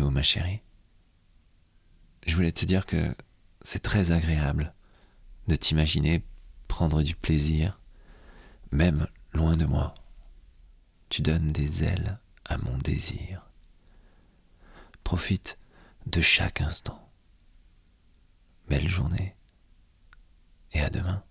Ma chérie. Je voulais te dire que c'est très agréable de t'imaginer prendre du plaisir, même loin de moi. Tu donnes des ailes à mon désir. Profite de chaque instant. Belle journée et à demain.